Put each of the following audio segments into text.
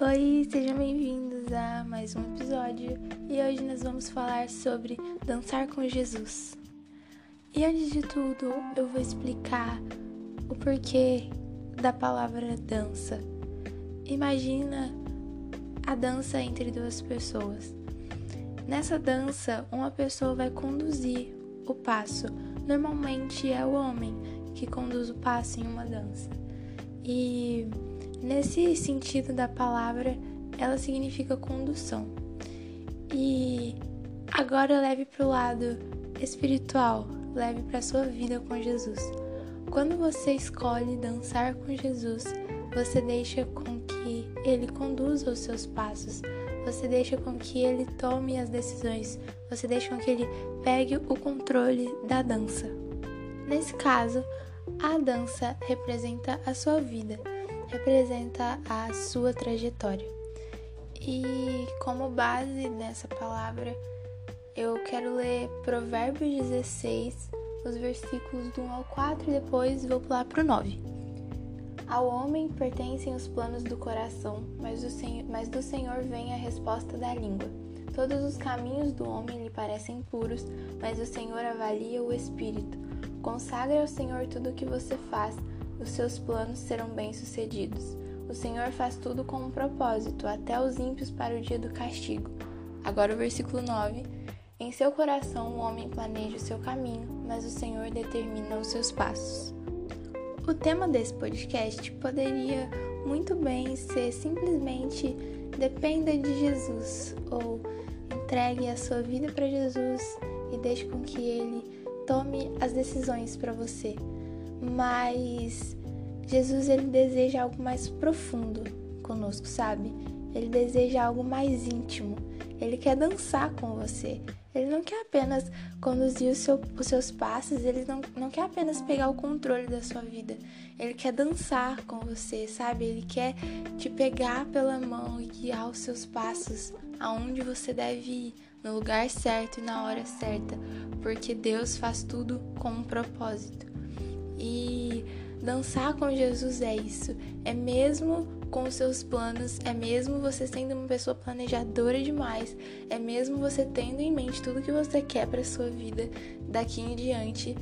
Oi, sejam bem-vindos a mais um episódio e hoje nós vamos falar sobre dançar com Jesus. E antes de tudo, eu vou explicar o porquê da palavra dança. Imagina a dança entre duas pessoas. Nessa dança, uma pessoa vai conduzir o passo. Normalmente é o homem que conduz o passo em uma dança. E nesse sentido da palavra, ela significa condução. E agora leve para o lado espiritual, leve para a sua vida com Jesus. Quando você escolhe dançar com Jesus, você deixa com que ele conduza os seus passos, você deixa com que ele tome as decisões, você deixa com que ele pegue o controle da dança. Nesse caso, a dança representa a sua vida, representa a sua trajetória. E como base nessa palavra, eu quero ler Provérbios 16, os versículos do 1 ao 4 e depois vou pular para o 9. Ao homem pertencem os planos do coração, mas do, Senhor, mas do Senhor vem a resposta da língua. Todos os caminhos do homem lhe parecem puros, mas o Senhor avalia o espírito. Consagre ao Senhor tudo o que você faz, os seus planos serão bem-sucedidos. O Senhor faz tudo com um propósito, até os ímpios para o dia do castigo. Agora o versículo 9. Em seu coração o homem planeja o seu caminho, mas o Senhor determina os seus passos. O tema desse podcast poderia muito bem ser simplesmente dependa de Jesus ou entregue a sua vida para Jesus e deixe com que ele tome as decisões para você. Mas Jesus ele deseja algo mais profundo conosco, sabe? Ele deseja algo mais íntimo. Ele quer dançar com você. Ele não quer apenas conduzir seu, os seus passos, ele não, não quer apenas pegar o controle da sua vida. Ele quer dançar com você, sabe? Ele quer te pegar pela mão e guiar os seus passos aonde você deve ir, no lugar certo e na hora certa, porque Deus faz tudo com um propósito. E dançar com Jesus é isso, é mesmo com seus planos, é mesmo você sendo uma pessoa planejadora demais, é mesmo você tendo em mente tudo que você quer para sua vida daqui em diante.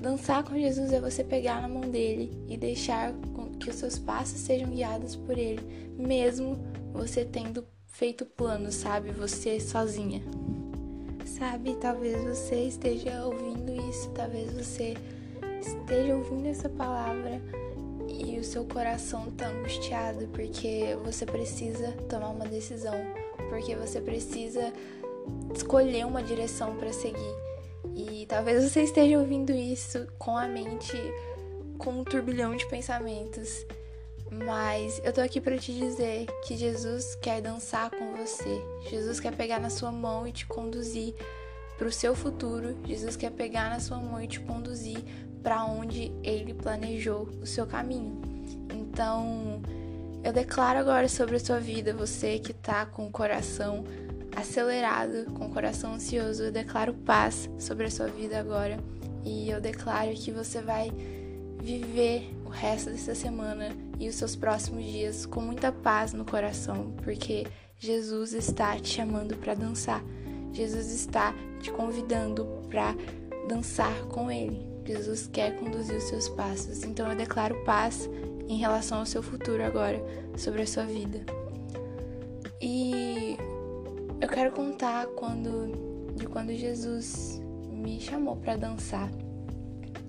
Dançar com Jesus é você pegar na mão dele e deixar que os seus passos sejam guiados por ele, mesmo você tendo feito planos, sabe? Você sozinha. Sabe, talvez você esteja ouvindo isso, talvez você esteja ouvindo essa palavra e o seu coração tá angustiado porque você precisa tomar uma decisão, porque você precisa escolher uma direção para seguir. E talvez você esteja ouvindo isso com a mente com um turbilhão de pensamentos. Mas eu tô aqui para te dizer que Jesus quer dançar com você. Jesus quer pegar na sua mão e te conduzir para o seu futuro. Jesus quer pegar na sua mão e te conduzir para onde ele planejou o seu caminho. Então, eu declaro agora sobre a sua vida, você que tá com o coração acelerado, com o coração ansioso, eu declaro paz sobre a sua vida agora. E eu declaro que você vai viver o resto dessa semana e os seus próximos dias com muita paz no coração, porque Jesus está te chamando para dançar. Jesus está te convidando para dançar com Ele. Jesus quer conduzir os seus passos. Então eu declaro paz em relação ao seu futuro agora, sobre a sua vida. E eu quero contar quando de quando Jesus me chamou para dançar.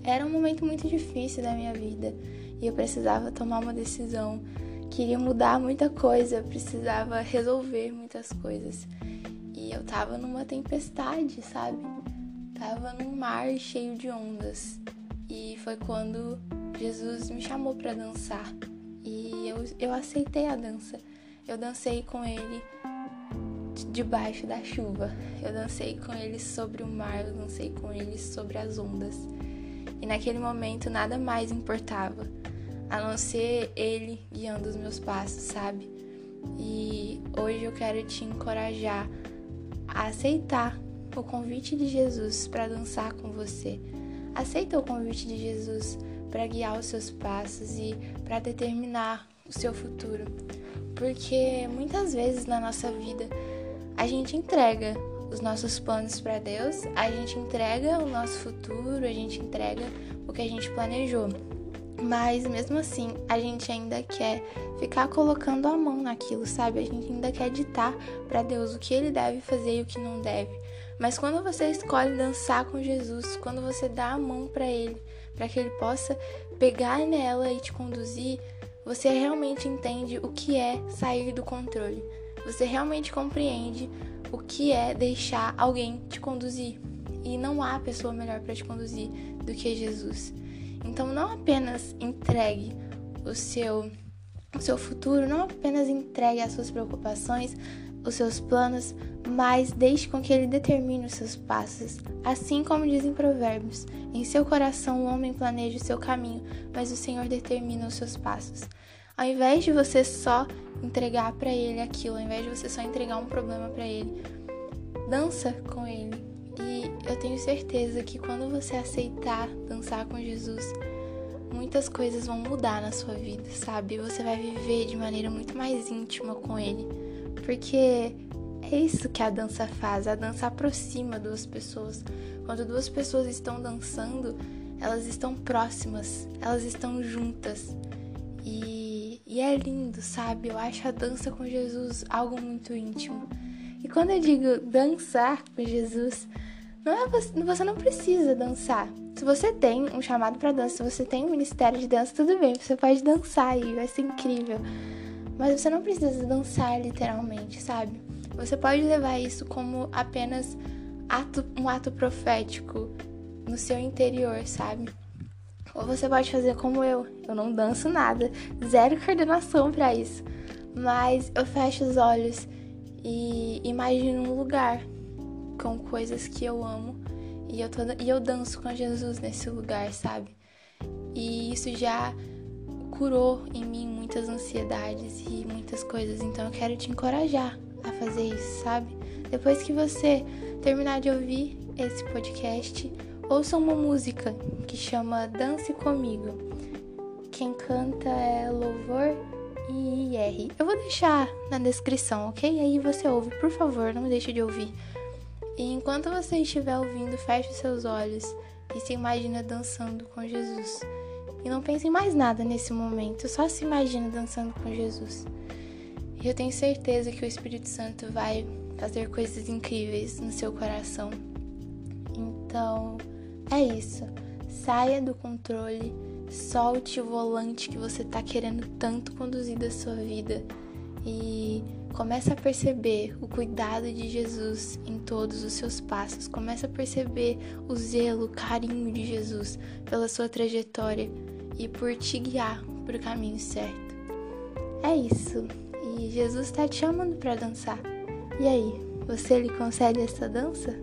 Era um momento muito difícil da minha vida e eu precisava tomar uma decisão. Queria mudar muita coisa, precisava resolver muitas coisas. E eu tava numa tempestade, sabe? Tava num mar cheio de ondas. E foi quando Jesus me chamou para dançar. E eu, eu aceitei a dança. Eu dancei com ele debaixo da chuva. Eu dancei com ele sobre o mar, eu dancei com ele sobre as ondas. E naquele momento nada mais importava, a não ser ele guiando os meus passos, sabe? E hoje eu quero te encorajar a aceitar o convite de Jesus para dançar com você. Aceita o convite de Jesus para guiar os seus passos e para determinar o seu futuro. Porque muitas vezes na nossa vida a gente entrega os nossos planos para Deus, a gente entrega o nosso futuro, a gente entrega o que a gente planejou. Mas mesmo assim, a gente ainda quer ficar colocando a mão naquilo, sabe? A gente ainda quer ditar para Deus o que ele deve fazer e o que não deve. Mas quando você escolhe dançar com Jesus, quando você dá a mão para ele, para que ele possa pegar nela e te conduzir, você realmente entende o que é sair do controle. Você realmente compreende o que é deixar alguém te conduzir. E não há pessoa melhor para te conduzir do que Jesus. Então não apenas entregue o seu o seu futuro, não apenas entregue as suas preocupações, os seus planos, mas deixe com que ele determine os seus passos. Assim como dizem provérbios, em seu coração o homem planeja o seu caminho, mas o Senhor determina os seus passos. Ao invés de você só entregar para ele aquilo, ao invés de você só entregar um problema para ele, dança com ele, eu tenho certeza que quando você aceitar dançar com Jesus, muitas coisas vão mudar na sua vida, sabe? Você vai viver de maneira muito mais íntima com Ele, porque é isso que a dança faz. A dança aproxima duas pessoas. Quando duas pessoas estão dançando, elas estão próximas, elas estão juntas. E, e é lindo, sabe? Eu acho a dança com Jesus algo muito íntimo. Quando eu digo dançar com Jesus, não é você, você não precisa dançar. Se você tem um chamado para dança, se você tem um ministério de dança, tudo bem, você pode dançar e vai ser incrível. Mas você não precisa dançar literalmente, sabe? Você pode levar isso como apenas ato, um ato profético no seu interior, sabe? Ou você pode fazer como eu, eu não danço nada, zero coordenação para isso. Mas eu fecho os olhos e imagino um lugar com coisas que eu amo e eu, tô, e eu danço com Jesus nesse lugar, sabe? E isso já curou em mim muitas ansiedades e muitas coisas, então eu quero te encorajar a fazer isso, sabe? Depois que você terminar de ouvir esse podcast, ouça uma música que chama Dance Comigo. Quem canta é Louvor Eu vou deixar na descrição, ok? Aí você ouve, por favor, não deixe de ouvir. E enquanto você estiver ouvindo, feche seus olhos e se imagina dançando com Jesus. E não pense em mais nada nesse momento, só se imagina dançando com Jesus. E eu tenho certeza que o Espírito Santo vai fazer coisas incríveis no seu coração. Então, é isso. Saia do controle, solte o volante que você está querendo tanto conduzir da sua vida e Começa a perceber o cuidado de Jesus em todos os seus passos. Começa a perceber o zelo, o carinho de Jesus pela sua trajetória e por te guiar para o caminho certo. É isso. E Jesus está te chamando para dançar. E aí, você lhe concede essa dança?